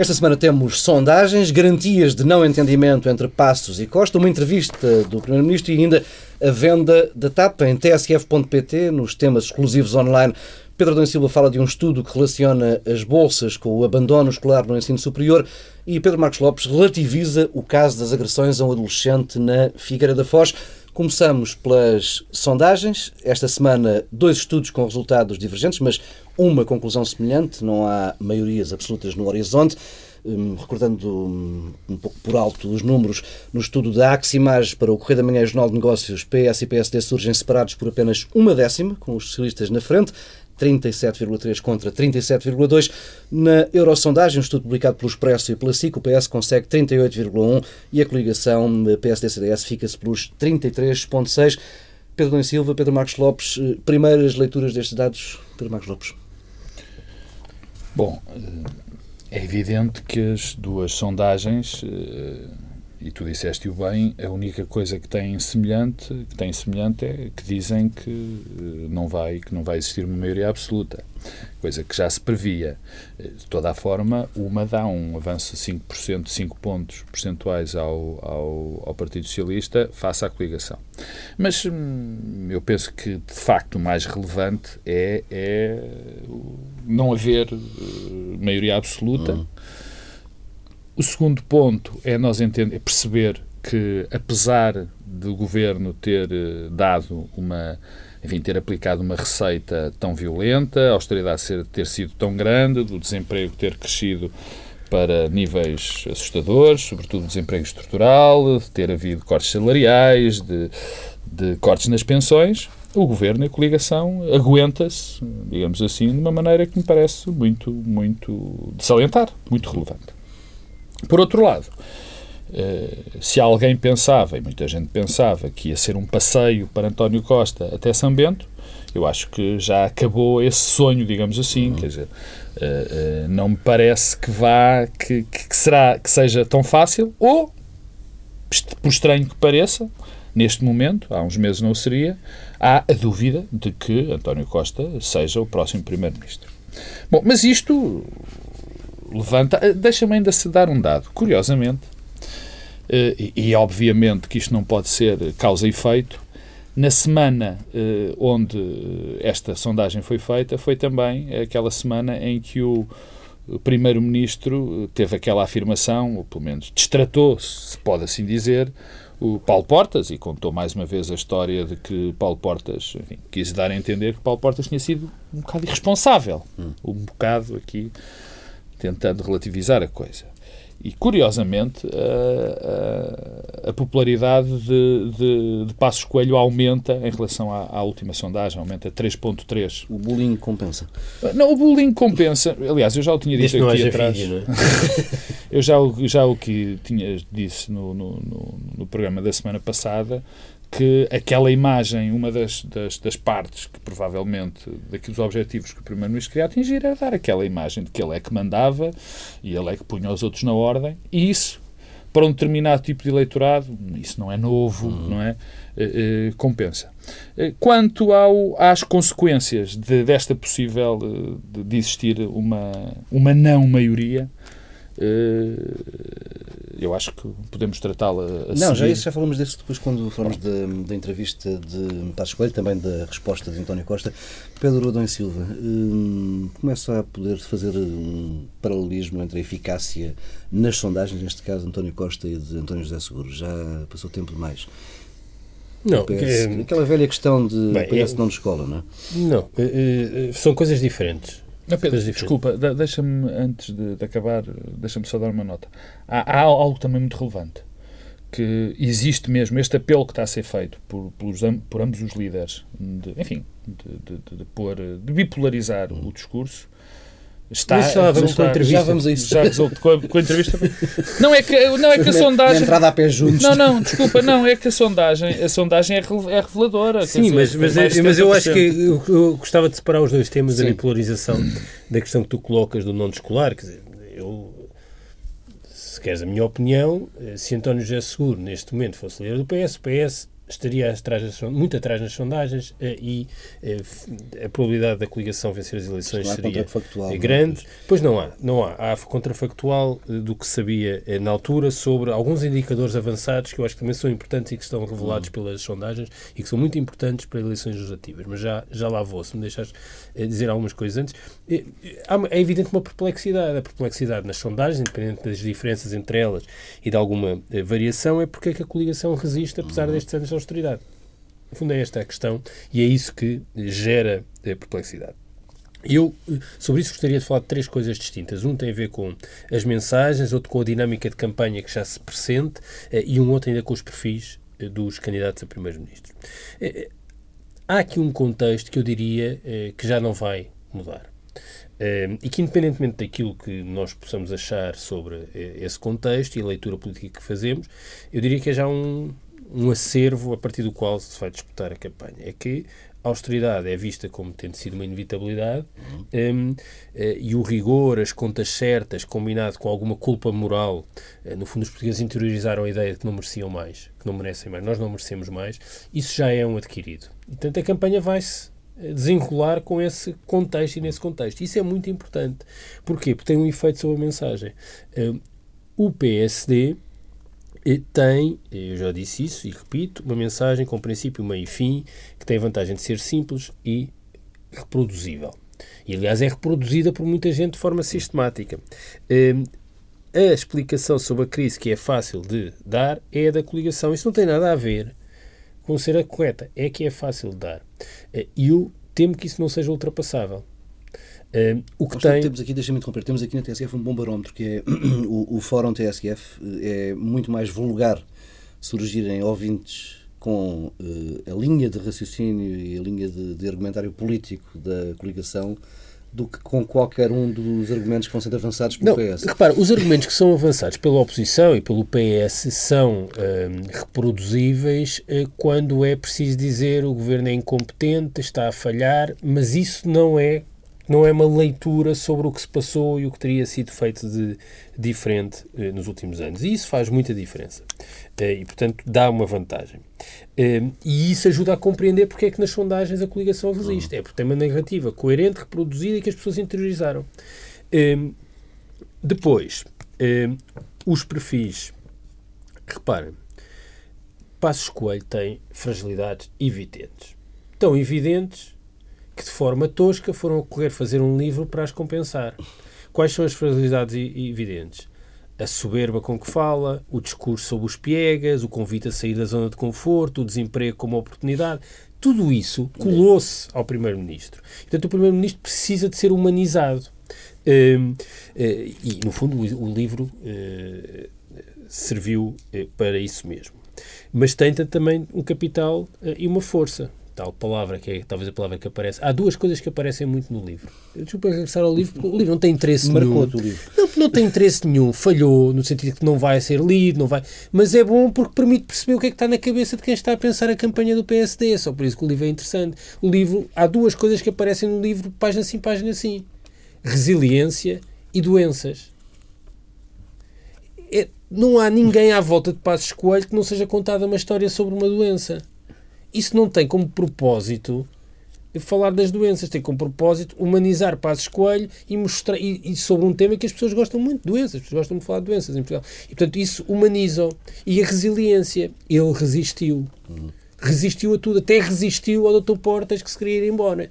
Esta semana temos sondagens, garantias de não entendimento entre Passos e Costa, uma entrevista do Primeiro-Ministro e ainda a venda da TAP em tsf.pt nos temas exclusivos online. Pedro Adão Silva fala de um estudo que relaciona as bolsas com o abandono escolar no ensino superior e Pedro Marcos Lopes relativiza o caso das agressões a um adolescente na Figueira da Foz. Começamos pelas sondagens. Esta semana, dois estudos com resultados divergentes, mas uma conclusão semelhante. Não há maiorias absolutas no horizonte. Hum, recordando um, um, pouco por alto os números, no estudo da Aximage para o Correio da Manhã e Jornal de Negócios, PS e PSD surgem separados por apenas uma décima, com os socialistas na frente. 37,3 contra 37,2. Na Eurosondagem, um estudo publicado pelo Expresso e pela SIC, o PS consegue 38,1 e a coligação PSD-CDS fica-se pelos 33,6. Pedro Dom Silva, Pedro Marcos Lopes, eh, primeiras leituras destes dados, Pedro Marcos Lopes. Bom, eh, é evidente que as duas sondagens eh, e tu disseste-o bem, a única coisa que tem semelhante, que tem semelhante é que dizem que eh, não vai, que não vai existir uma maioria absoluta, coisa que já se previa. Eh, de toda a forma, uma dá um avanço de 5%, 5 pontos percentuais ao, ao, ao Partido Socialista face à coligação. Mas hum, eu penso que, de facto, o mais relevante é, é não haver eh, maioria absoluta. Uhum o segundo ponto é nós entender, é perceber que, apesar do governo ter eh, dado uma, enfim, ter aplicado uma receita tão violenta, a austeridade ser, ter sido tão grande, do desemprego ter crescido para níveis assustadores, sobretudo desemprego estrutural, de ter havido cortes salariais, de, de cortes nas pensões, o governo e a coligação aguenta-se, digamos assim, de uma maneira que me parece muito, muito de salientar, muito relevante. Por outro lado, se alguém pensava, e muita gente pensava, que ia ser um passeio para António Costa até São Bento, eu acho que já acabou esse sonho, digamos assim. Uhum. Quer dizer, eh, eh, não me parece que vá, que, que, será, que seja tão fácil, ou, por estranho que pareça, neste momento, há uns meses não seria, há a dúvida de que António Costa seja o próximo Primeiro-Ministro. Bom, mas isto levanta. Eh, deixa-me ainda se dar um dado. Curiosamente, eh, e, e, obviamente que isto não pode ser causa e efeito, na semana eh, onde esta sondagem foi feita, foi também aquela semana em que o Primeiro-Ministro teve aquela afirmação, ou pelo menos destratou, se pode assim dizer, o Paulo Portas e contou mais uma vez a história de que Paulo Portas enfim, quis dar a entender que Paulo Portas tinha sido um bocado irresponsável. Hum. Um bocado aqui tentando relativizar a coisa. E, curiosamente, a, a, a popularidade de, de, de, Passos Coelho aumenta em relação à, à última sondagem, aumenta 3.3. O bullying compensa? Não, o bullying compensa. Aliás, eu já o tinha dito Desde aqui atrás. Filho, é? eu já, já o que tinha disse no, no, no, no programa da semana passada, que aquela imagem, uma das, das, das, partes que provavelmente, daqueles objetivos que o Primeiro-Ministro queria atingir, era dar aquela imagem de que ele é que mandava e ele é que punha os outros na ordem, e isso, para um determinado tipo de eleitorado, isso não é novo, uhum. não é? Uh, uh, compensa. Uh, quanto ao, às consequências de, desta possível de, de existir uma, uma não maioria, eu acho que podemos tratá-la assim. Não, já isso já falamos disso depois quando falamos da entrevista de Passos Coelho, também da resposta de António Costa. Pedro Adão Silva, hum, começa a poder fazer um paralelismo entre a eficácia nas sondagens, neste caso António Costa e de António José Seguro. Já passou tempo demais. Não, é, aquela velha questão de bem, PS é, não de escola, não é? Não, é, é, são coisas diferentes. Não, Pedro, desculpa, deixa-me, antes de, de acabar, deixa-me só dar uma nota. Há, há, algo também muito relevante, que existe mesmo este apelo que está a ser feito por, pelos, por ambos os líderes, de, enfim, de, de, de, pôr, de bipolarizar o discurso, Está, já vamos com a entrevista. Já vamos a isso. Já resolve com a, com a entrevista. Não é que, não é que a sondagem. entrada a pé juntos. Não, não, desculpa, não, é que a sondagem, a sondagem é, é reveladora. Sim, dizer, mas, mas, é, mas eu acho que eu, eu, gostava de separar os dois temas, Sim. a bipolarização da questão que tu colocas do não escolar. Quer dizer, eu, se queres a minha opinião, se António José Seguro neste momento fosse líder do PS, o PS estaria atrás, muito atrás nas sondagens eh, e eh, a probabilidade da coligação vencer as eleições seria é? grande. Pois não há, não há. Há contrafactual eh, do que sabia na altura sobre alguns indicadores avançados que eu acho que também são importantes e que estão revelados uhum. pelas sondagens e que são muito importantes para eleições legislativas. Mas já, já lá vou, se me deixares dizer algumas coisas antes. É evidente uma perplexidade. A perplexidade nas sondagens, independente das diferenças entre elas e de alguma variação, é porque é que a coligação resiste apesar uhum. destes anos austeridade. No fundo, é esta a questão e é isso que gera a perplexidade. Eu, sobre isso, gostaria de falar de três coisas distintas. Um tem a ver com as mensagens, outro com a dinâmica de campanha que já se pressente eh, e um outro ainda com os perfis eh, dos candidatos a primeiro-ministro. Eh, há aqui um contexto que eu diria que já não vai mudar. e que, independentemente daquilo que nós possamos achar sobre esse contexto e a leitura política que fazemos, eu diria que é já um, um acervo a partir do qual se vai disputar a campanha. É que a austeridade é vista como tendo sido uma inevitabilidade uhum. um, eh, e o rigor, as contas certas, combinado com alguma culpa moral, uh, no fundo os portugueses interiorizaram a ideia de que não mereciam mais, que não merecem mais, nós não merecemos mais, isso já é um adquirido. Portanto, a campanha vai-se eh, desenrolar com esse contexto e nesse contexto. Isso é muito importante. Porquê? Porque tem um efeito sobre a mensagem. Uh, o PSD tem, eu já disse isso e repito, uma mensagem com princípio, meio e fim, que tem a vantagem de ser simples e reproduzível. E, aliás, é reproduzida por muita gente de forma sistemática. Hum, a explicação sobre a crise que é fácil de dar é a da coligação. Isso não tem nada a ver com ser a correta. É que é fácil de dar. E eu temo que isso não seja ultrapassável. Uh, o que tem... temos aqui, deixa-me interromper, temos aqui na TSF um bom barómetro, que é o, o Fórum TSF, é muito mais vulgar surgirem ouvintes com uh, a linha de raciocínio e a linha de, de, argumentário político da coligação do que com qualquer um dos argumentos que vão sendo avançados pelo Não, PS. Repara, os argumentos que são avançados pela oposição e pelo PS são uh, reproduzíveis uh, quando é preciso dizer o governo é incompetente, está a falhar, mas isso não é não é uma leitura sobre o que se passou e o que teria sido feito de diferente eh, nos últimos anos. E isso faz muita diferença. Eh, e, portanto, dá uma vantagem. Eh, e isso ajuda a compreender porque é que nas sondagens a coligação resiste. É porque tem uma narrativa coerente, reproduzida e que as pessoas interiorizaram. Depois, os perfis. Reparem, Passos Coelho tem fragilidades evidentes. Tão evidentes que de forma tosca foram a correr fazer um livro para as compensar. Quais são as fragilidades evidentes? A soberba com que fala, o discurso sobre os piegas, o convite a sair da zona de conforto, o desemprego como oportunidade. Tudo isso colou-se ao Primeiro-Ministro. Portanto, o Primeiro-Ministro precisa de ser humanizado. Uh, uh, e, no fundo, o, livro uh, serviu eh, para isso mesmo. Mas tem também um capital eh, e uma força tal palavra, que é talvez a palavra que aparece. Há duas coisas que aparecem muito no livro. Desculpa regressar ao livro, porque o livro não tem interesse nenhum. Não, não tem interesse nenhum. Falhou, no sentido que não vai ser lido, não vai. Mas é bom porque permite perceber o que é que está na cabeça de quem está a pensar a campanha do PSD. É só por isso que o livro é interessante. O livro, há duas coisas que aparecem no livro, página sim, página sim: resiliência e doenças. É, não há ninguém à volta de Passos Coelho que não seja contada uma história sobre uma doença isso não tem como propósito falar das doenças, tem como propósito humanizar Passos Coelho e mostrar e, e, sobre um tema que as pessoas gostam muito doenças, as pessoas gostam de falar de doenças em Portugal. E portanto isso humaniza e a resiliência, ele resistiu. Resistiu a tudo, até resistiu ao Dr. Portas que se queria ir embora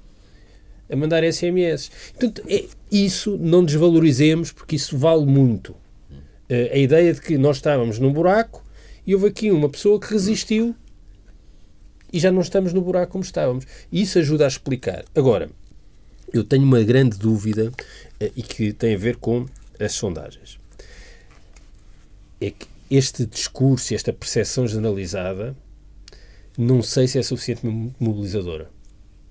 a mandar SMS. Portanto, é, isso não desvalorizemos porque isso vale muito. Uh, a ideia de que nós estávamos num buraco e houve aqui uma pessoa que resistiu e já não estamos no buraco como estávamos. E isso ajuda a explicar. Agora, eu tenho uma grande dúvida eh, e que tem a ver com as sondagens. É que este discurso, esta percepção generalizada, não sei se é suficientemente mobilizadora.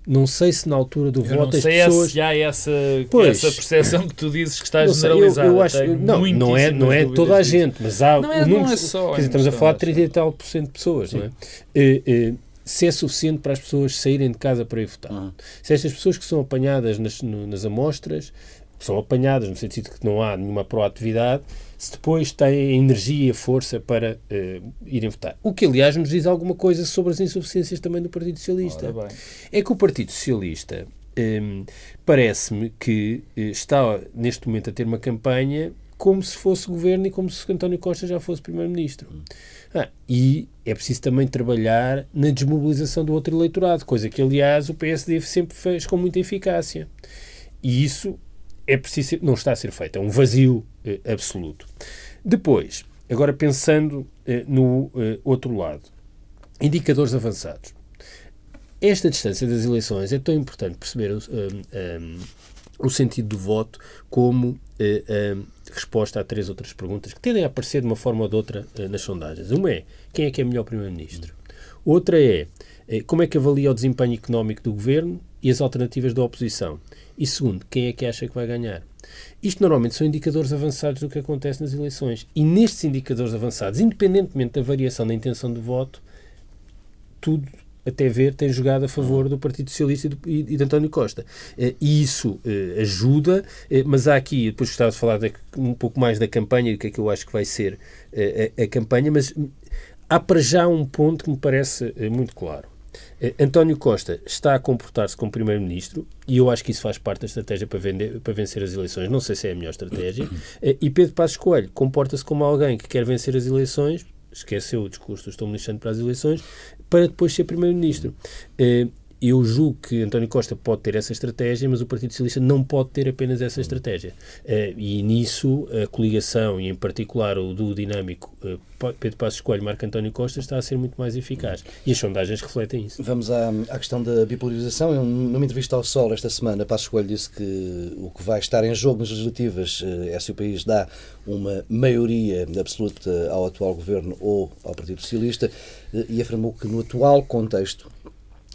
Não sei se na altura do eu voto as pessoas. Se há essa, pois, essa percepção que tu dizes que está generalizada. Eu, eu acho, não, não é, não é toda a gente, mas há. Não é, número, não é só. Dizer, estamos a falar de 30 e tal por cento de pessoas, Sim. não é? E, e, se é suficiente para as pessoas saírem de casa para ir votar. Uhum. Se estas pessoas que são apanhadas nas, nas amostras são apanhadas, no sentido que não há nenhuma proatividade, se depois têm energia e força para uh, irem votar. O que, aliás, nos diz alguma coisa sobre as insuficiências também do Partido Socialista. É que o Partido Socialista um, parece-me que uh, está, neste momento, a ter uma campanha como se fosse governo e como se António Costa já fosse primeiro-ministro. Ah, e é preciso também trabalhar na desmobilização do outro eleitorado, coisa que, aliás, o PSD sempre fez com muita eficácia. E isso é preciso, não está a ser feito, é um vazio eh, absoluto. Depois, agora pensando eh, no eh, outro lado, indicadores avançados. Esta distância das eleições é tão importante perceber um, um, o sentido do voto como uh, resposta a três outras perguntas que tendem a aparecer de uma forma ou de outra uh, nas sondagens. Uma é quem é que é melhor Primeiro-Ministro? Outra é como é que avalia o desempenho económico do governo e as alternativas da oposição? E segundo, quem é que acha que vai ganhar? Isto normalmente são indicadores avançados do que acontece nas eleições. E nestes indicadores avançados, independentemente da variação da intenção de voto, tudo até ver, tem jogado a favor do Partido Socialista e, do, e, de António Costa. Eh, e isso eh, ajuda, eh, mas há aqui, depois gostava de falar de, um pouco mais da campanha e do que é que eu acho que vai ser a, a campanha, mas há para já um ponto que me parece muito claro. António Costa está a comportar-se como Primeiro-Ministro e eu acho que isso faz parte da estratégia para, vender, para vencer as eleições. Não sei se é a melhor estratégia. E Pedro Passos Coelho comporta-se como alguém que quer vencer as eleições, esqueceu o discurso, estou-me lixando para as eleições, para depois ser Primeiro-Ministro. Eh, eu julgo que António Costa pode ter essa estratégia, mas o Partido Socialista não pode ter apenas essa estratégia. Uh, e nisso, a coligação, e em particular o duo dinâmico uh, Pedro Passos Coelho Marco António Costa, está a ser muito mais eficaz. E as sondagens refletem isso. Vamos à, à questão da bipolarização. Numa entrevista ao Sol esta semana, Passos Coelho disse que o que vai estar em jogo nas legislativas uh, é se o país dá uma maioria absoluta ao atual governo ou ao Partido Socialista e afirmou que no atual contexto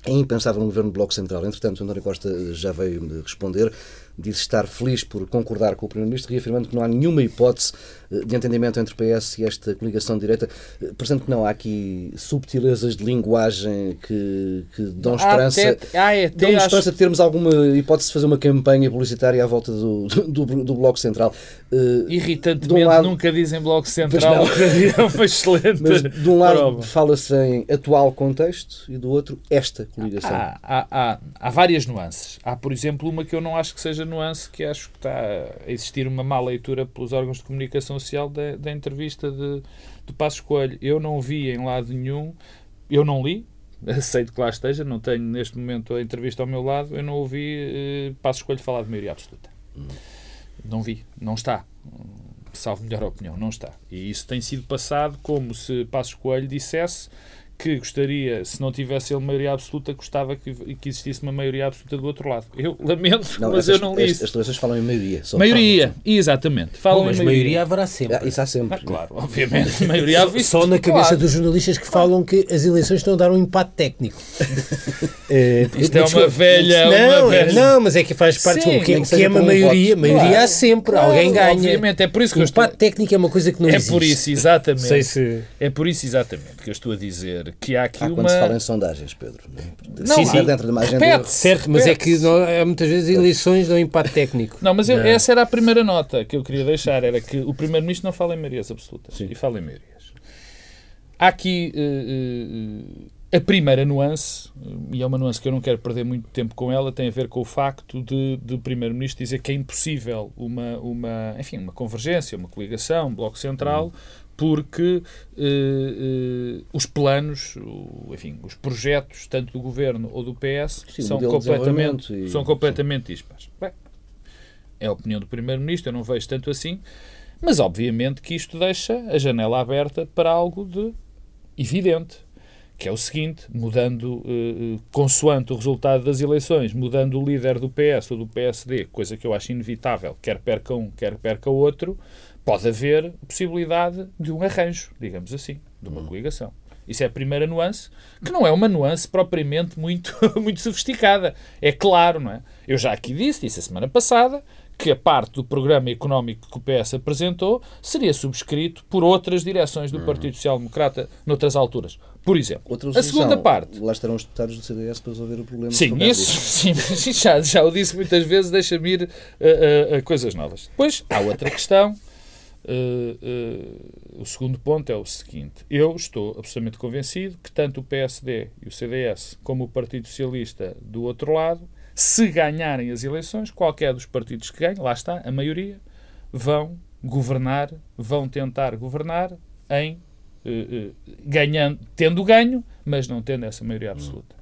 é impensável um governo de Bloco Central. Entretanto, António Costa já veio responder disse estar feliz por concordar com o Primeiro-Ministro, reafirmando que não há nenhuma hipótese eh, de entendimento entre o PS e esta coligação de direita. Eh, portanto, não há aqui subtilezas de linguagem que, que dão esperança, até, até, dão esperança acho... de termos alguma hipótese de fazer uma campanha publicitária à volta do, do, do Bloco Central. Uh, Irritantemente, um lado, nunca dizem Bloco Central, é uma excelente Mas, de um lado fala-se em atual contexto e do outro esta coligação. Há, há, há, há várias nuances. Há, por exemplo, uma que eu não acho que seja nuance que acho que está a existir uma má leitura pelos órgãos de comunicação social da, da entrevista de, de Passos Coelho. Eu não vi em lado nenhum, eu não li, aceito que lá esteja, não tenho neste momento a entrevista ao meu lado, eu não ouvi eh, Passos Coelho falar de maioria absoluta. Hum. Não vi, não está. Salvo melhor opinião, não está. E isso tem sido passado como se Passos Coelho dissesse que gostaria, se não tivesse ele maioria absoluta, gostava que, que existisse uma maioria absoluta do outro lado. Eu lamento, não, mas essas, eu não li isso. As declarações falam em maioria. maioria, falam, exatamente. Falam Bom, mas maioria. maioria haverá sempre. Ah, isso há sempre. Ah, claro, obviamente. maioria só, só na cabeça claro. dos jornalistas que falam que as eleições estão a dar um empate técnico. é, Isto é uma velha... Não, uma velha... não, mas é que faz parte... Sim, o que, que é uma maioria? Um maioria claro. há sempre. Claro, Alguém ganha. Obviamente, é por isso que o empate estou... técnico é uma coisa que não é existe. É por isso, exatamente. Sei se... É por isso, exatamente, que eu estou a dizer que há aqui há uma quando se fala em sondagens, Pedro. Não, sim, sim. dentro de uma agenda. Repete, certo, mas é que não, há muitas vezes eleições dão impacto técnico. Não, mas eu, não. essa era a primeira nota que eu queria deixar, era que o Primeiro-Ministro não fala em maiorias absolutas sim. e fala em maiorias. Há aqui uh, uh, a primeira nuance, e é uma nuance que eu não quero perder muito tempo com ela, tem a ver com o facto de, de o Primeiro-Ministro dizer que é impossível uma, uma, enfim, uma convergência, uma coligação, um bloco central, hum porque uh, uh, os planos, o, enfim, os projetos, tanto do Governo ou do PS, sim, são, completamente, e... são completamente dispares. Bem, é a opinião do Primeiro-Ministro, eu não vejo tanto assim, mas obviamente que isto deixa a janela aberta para algo de evidente, que é o seguinte, mudando, uh, consoante o resultado das eleições, mudando o líder do PS ou do PSD, coisa que eu acho inevitável, quer perca um, quer perca outro, pode haver possibilidade de um arranjo, digamos assim, de uma hum. coligação. Isso é a primeira nuance, que não é uma nuance propriamente muito, muito sofisticada. É claro, não é? Eu já aqui disse, disse a semana passada, que a parte do programa económico que o PS apresentou seria subscrito por outras direções do Partido Social Democrata noutras alturas. Por exemplo, a segunda parte. Lá estarão os deputados do CDS para resolver o problema. Sim, isso sim, já, já o disse muitas vezes, deixa-me ir a, a, a, coisas novas. Depois há outra questão. Uh, uh, o segundo ponto é o seguinte: eu estou absolutamente convencido que tanto o PSD e o CDS como o Partido Socialista do outro lado se ganharem as eleições, qualquer dos partidos que ganhe, lá está, a maioria, vão governar, vão tentar governar em uh, ganhando, tendo ganho, mas não tendo essa maioria absoluta.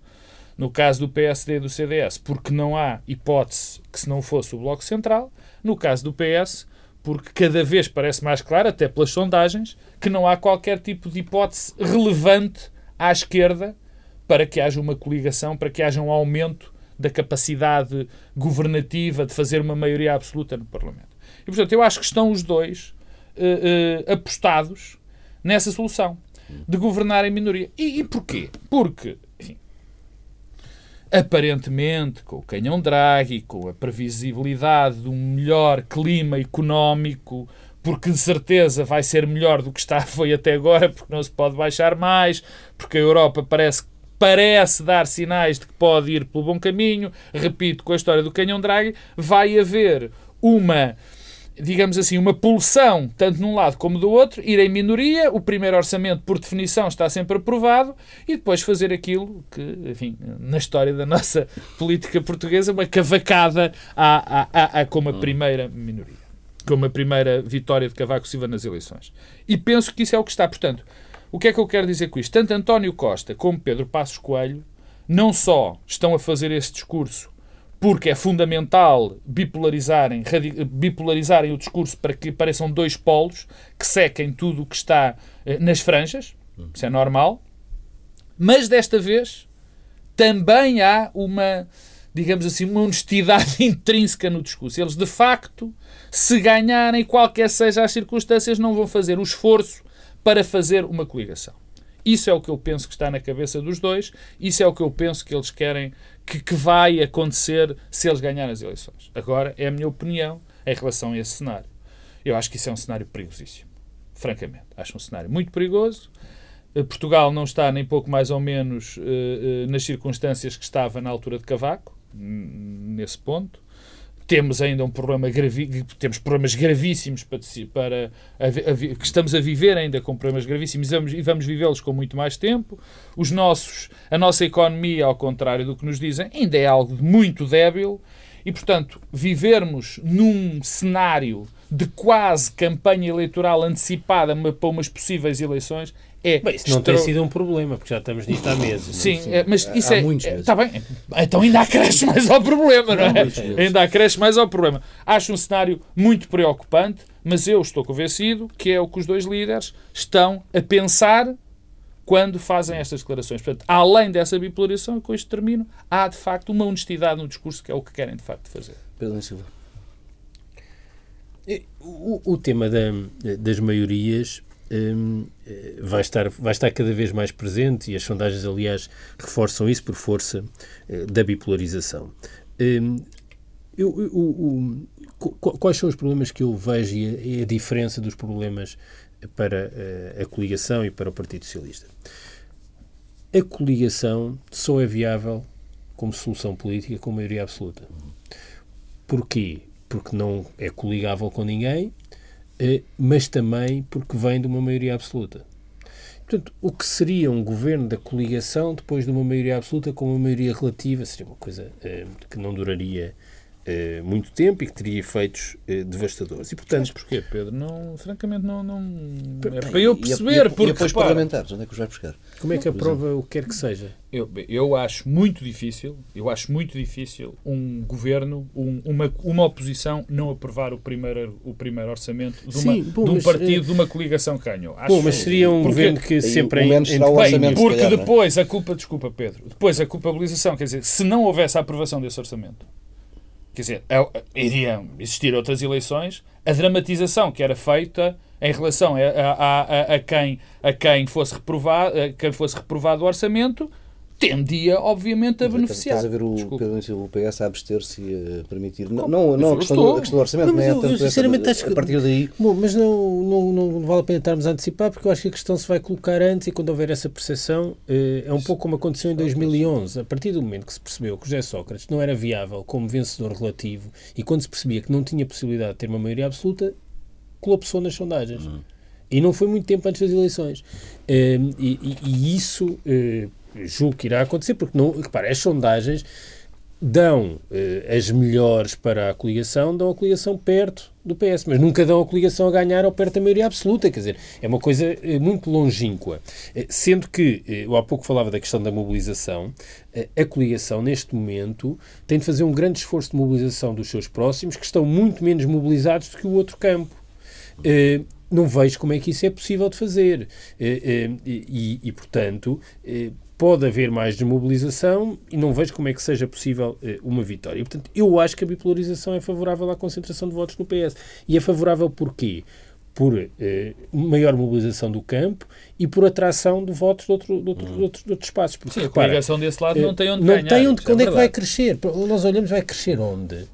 No caso do PSD e do CDS, porque não há hipótese que se não fosse o Bloco Central. No caso do PS, porque cada vez parece mais claro, até pelas sondagens, que não há qualquer tipo de hipótese relevante à esquerda para que haja uma coligação, para que haja um aumento da capacidade governativa de fazer uma maioria absoluta no Parlamento. E, portanto, eu acho que estão os dois uh, uh, apostados nessa solução de governar em minoria. E, e porquê? Porque, aparentemente, com o canhão Draghi, com a previsibilidade de um melhor clima económico, porque de certeza vai ser melhor do que está foi até agora, porque não se pode baixar mais, porque a Europa parece parece dar sinais de que pode ir pelo bom caminho. Repito, com a história do canhão Draghi, vai haver uma digamos assim, uma pulsão, tanto num lado como do outro, ir em minoria, o primeiro orçamento, por definição, está sempre aprovado, e depois fazer aquilo que, enfim, na história da nossa política portuguesa, uma cavacada à, à, à, como a primeira minoria, como a primeira vitória de Cavaco Silva nas eleições. E penso que isso é o que está. Portanto, o que é que eu quero dizer com isto? Tanto António Costa como Pedro Passos Coelho não só estão a fazer esse discurso porque é fundamental bipolarizarem, bipolarizarem o discurso para que pareçam dois polos que sequem tudo o que está eh, nas franjas, isso é normal, mas desta vez também há uma, digamos assim, uma honestidade intrínseca no discurso. Eles, de facto, se ganharem, qualquer seja as circunstâncias, não vão fazer o esforço para fazer uma coligação. Isso é o que eu penso que está na cabeça dos dois, isso é o que eu penso que eles querem que, que vai acontecer se eles ganharem as eleições. Agora, é a minha opinião em relação a esse cenário. Eu acho que isso é um cenário perigosíssimo. Francamente. Acho um cenário muito perigoso. Eh, Portugal não está nem pouco mais ou menos uh, uh, nas circunstâncias que estava na altura de Cavaco, nesse ponto temos ainda um problema gravi temos problemas gravíssimos para, para a, a, que estamos a viver ainda com problemas gravíssimos e vamos, vamos vivê-los com muito mais tempo. Os nossos, a nossa economia, ao contrário do que nos dizem, ainda é algo muito débil e, portanto, vivermos num cenário de quase campanha eleitoral antecipada para umas possíveis eleições é Bem, isso não tem sido um problema, porque já estamos nisto há meses. Sim, é, mas isso há é. Está é, bem. Então ainda acresce mais ao problema, não, é? Ainda acresce mais ao problema. Acho um cenário muito preocupante, mas eu estou convencido que é o que os dois líderes estão a pensar quando fazem estas declarações. Portanto, além dessa bipolarização, e com isto termino, há de facto uma honestidade no discurso que é o que querem de facto fazer. Pedro Silva. O, o tema da, das maiorias um, eh, vai, estar, vai estar cada vez mais presente e as sondagens, aliás, reforçam isso por força uh, da bipolarização. Um, eu, o, quais são os problemas que eu vejo e a, a diferença dos problemas para uh, a coligação e para o Partido Socialista? A coligação só é viável como solução política com maioria absoluta. Porquê? Porque não é coligável com ninguém eh, mas também porque vem de uma maioria absoluta. Portanto, o que seria um governo da coligação depois de uma maioria absoluta com uma maioria relativa seria uma coisa eh, que não duraria eh, muito tempo e que teria efeitos eh, devastadores. E, portanto, Mas porquê, Pedro? Não, francamente, não, não é para eu perceber. E, porque, e depois parlamentares, onde é que os vai buscar? Como é que aprova o que quer que seja? Eu, eu acho muito difícil, eu acho muito difícil um governo, um, uma, uma oposição não aprovar o primeiro, o primeiro orçamento de, uma, Sim, bom, de um mas, partido, de uma coligação que ganhou. Acho, bom, mas seria um porque, governo que sempre... Em, em, o orçamento, porque calhar, é? depois a culpa, desculpa Pedro, depois a culpabilização, quer dizer, se não houvesse a aprovação desse orçamento, quer dizer, é iriam existir outras eleições, a dramatização que era feita em relação a, a, a, a quem, a quem, fosse reprovado, a quem fosse reprovado o orçamento tendia, obviamente, a beneficiar. Estás a ver o, o PS a abster-se e a permitir. Não, não, não a, questão do, a questão do orçamento, não, mas eu, eu, sinceramente acho que. A partir daí. Bom, mas não, não, não vale a pena estarmos a antecipar, porque eu acho que a questão se vai colocar antes e quando houver essa percepção, eh, é um pouco como aconteceu em 2011. A partir do momento que se percebeu que o José Sócrates não era viável como vencedor relativo e quando se percebia que não tinha possibilidade de ter uma maioria absoluta, colapsou nas sondagens. Uhum. E não foi muito tempo antes das eleições. Eh, e, e, e isso eh, julgo que irá acontecer, porque não, repara, as sondagens dão eh, as melhores para a coligação, dão a coligação perto do PS, mas nunca dão a coligação a ganhar ou perto da maioria absoluta, quer dizer, é uma coisa eh, muito longínqua. Eh, sendo que, eh, eu há pouco falava da questão da mobilização, eh, a coligação, neste momento, tem de fazer um grande esforço de mobilização dos seus próximos, que estão muito menos mobilizados do que o outro campo. Eh, não vejo como é que isso é possível de fazer. E, e, e portanto, pode haver mais desmobilização e não vejo como é que seja possível eh, uma vitória. E, portanto, eu acho que a bipolarização é favorável à concentração de votos no PS. E é favorável porquê? Por eh, maior mobilização do campo e por atração de votos de, outro, de, outro, hum. de, outros, de outros espaços. Porque, Sim, repara, a coligação desse lado não tem onde não ganhar. Tem onde, onde é, é que vai crescer? Nós olhamos, vai crescer onde?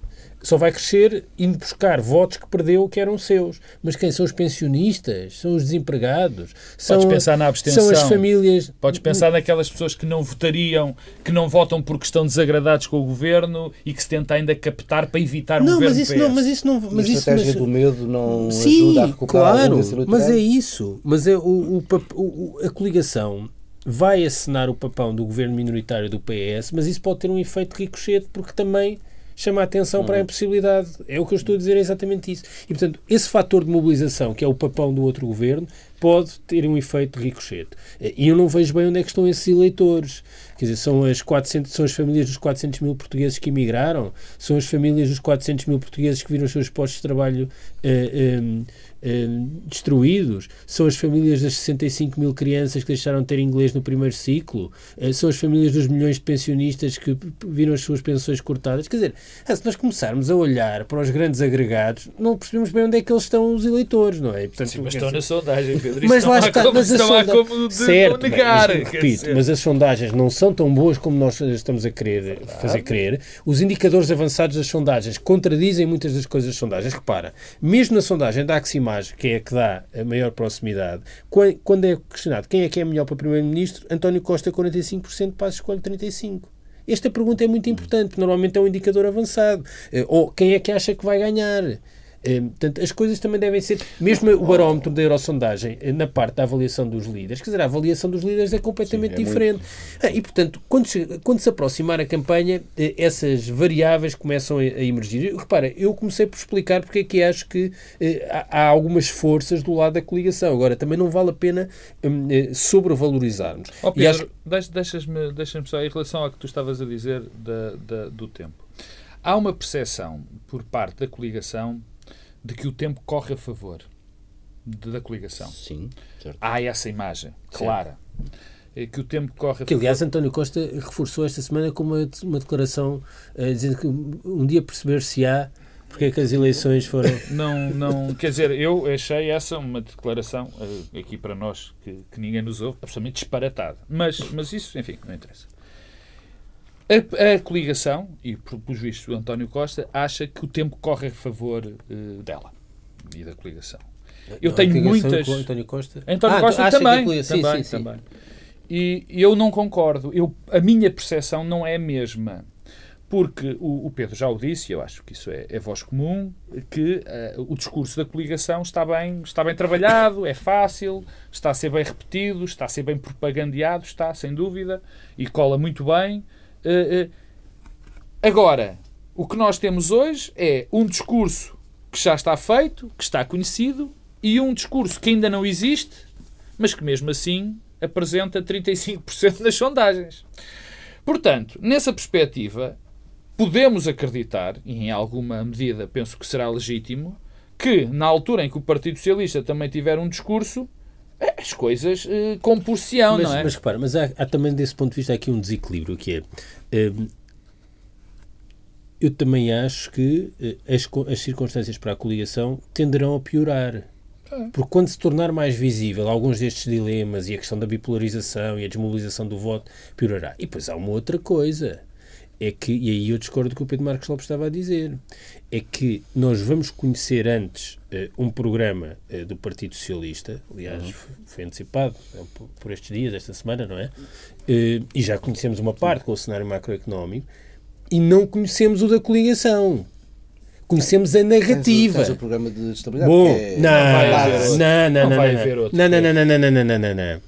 Só vai crescer indo buscar votos que perdeu que eram seus. Mas quem são os pensionistas? São os desempregados? São, Podes pensar na abstenção. São as famílias. Podes pensar naquelas pessoas que não votariam, que não votam porque estão desagradados com o governo e que se tenta ainda captar para evitar um não, governo mas isso não, mas isso não, mas a estratégia mas... do medo não Sim, ajuda a recuperar claro, mas é isso. Mas é o, o, o, a coligação vai assinar o papão do governo minoritário do PS, mas isso pode ter um efeito ricochete porque também chama a atenção uhum. para a impossibilidade. É o que eu estou a dizer, é exatamente isso. E, portanto, esse fator de mobilização, que é o papão do outro governo, pode ter um efeito ricochete. E eu não vejo bem onde é que estão esses eleitores. Quer dizer, são as, 400, são as famílias dos 400 mil portugueses que emigraram? São as famílias dos 400 mil portugueses que viram os seus postos de trabalho uh, eh, destruídos, são as famílias das 65 mil crianças que deixaram de ter inglês no primeiro ciclo, uh, são as famílias dos milhões de pensionistas que viram as suas pensões cortadas. Quer dizer, ah, se nós começarmos a olhar para os grandes agregados, não percebemos bem onde é que eles estão os eleitores, não é? Portanto, Sim, mas estão na sondagem, Pedro. Mas lá está, como, mas não sonda... como de certo, negar. Mas, repito, mas as sondagens não são tão boas como nós estamos a querer fazer crer. Os indicadores avançados das sondagens contradizem muitas das coisas das sondagens. Repara, mesmo na sondagem da Aximar imagem, que é que dá a maior proximidade, quando é questionado quem é que é melhor para Primeiro-Ministro, António Costa 45%, Passos escolhe 35%. Esta pergunta é muito importante, normalmente é um indicador avançado. Eh, ou quem é que acha que vai ganhar? Eh, portanto, as coisas também devem ser. Mesmo o barómetro da Eurosondagem, eh, na parte da avaliação dos líderes, quer dizer, a avaliação dos líderes é completamente Sim, é diferente. Ah, e, portanto, quando se, quando se aproximar a campanha, eh, essas variáveis começam a, a emergir. Repara, eu comecei por explicar porque é que acho que há, há, algumas forças do lado da coligação. Agora, também não vale a pena um, sobrevalorizarmos. Oh, Pedro, acho... deixas-me deixas só, em relação ao que tu estavas a dizer da, da, do tempo. Há uma percepção por parte da coligação de que o tempo corre a favor de, da coligação. Sim, certo. Há essa imagem clara. É que o tempo corre a Que, aliás, António Costa reforçou esta semana com uma, uma declaração uh, dizendo que um dia perceber-se-á porque é que as eleições foram. Não, não, quer dizer, eu achei essa uma declaração, uh, aqui para nós, que, que ninguém nos ouve, absolutamente disparatada. Mas, mas isso, enfim, não interessa. A, a, coligação, e pelos vistos o António Costa, acha que o tempo corre a favor uh, dela e da coligação. Eu não, tenho muitas. António Costa, António ah, Costa também. Sim, também, sim, também. E eu não concordo. Eu, a minha percepção não é a mesma. Porque o, o Pedro já o disse, e eu acho que isso é, é voz comum, que uh, o discurso da coligação está bem, está bem trabalhado, é fácil, está a ser bem repetido, está a ser bem propagandeado, está, sem dúvida, e cola muito bem. Uh, uh, agora, o que nós temos hoje é um discurso que já está feito, que está conhecido, e um discurso que ainda não existe, mas que mesmo assim apresenta 35% nas sondagens. Portanto, nessa perspectiva, podemos acreditar, e em alguma medida penso que será legítimo, que na altura em que o Partido Socialista também tiver um discurso, as coisas uh, com porção, mas, não é? Mas repara, mas há, há, também desse ponto de vista aqui um desequilíbrio que é. Uh, eu também acho que uh, as, as circunstâncias para a coligação tenderão a piorar. Porque quando se tornar mais visível alguns destes dilemas e a questão da bipolarização e a desmobilização do voto, piorará. E depois há uma outra coisa. É que, e aí eu discordo do que o Pedro Marcos Lopes estava a dizer, é que nós vamos conhecer antes uh, um programa uh, do Partido Socialista, aliás, uhum. foi antecipado uh, por estes dias, esta semana, não é? e já conhecemos uma parte com o cenário macroeconómico, e não conhecemos o da coligação conhecemos a narrativa. Tens o, programa de estabilidade. Bom, é, não, não, não, não, vai haver outro. Não, não, não, não, não, não, não, não, não.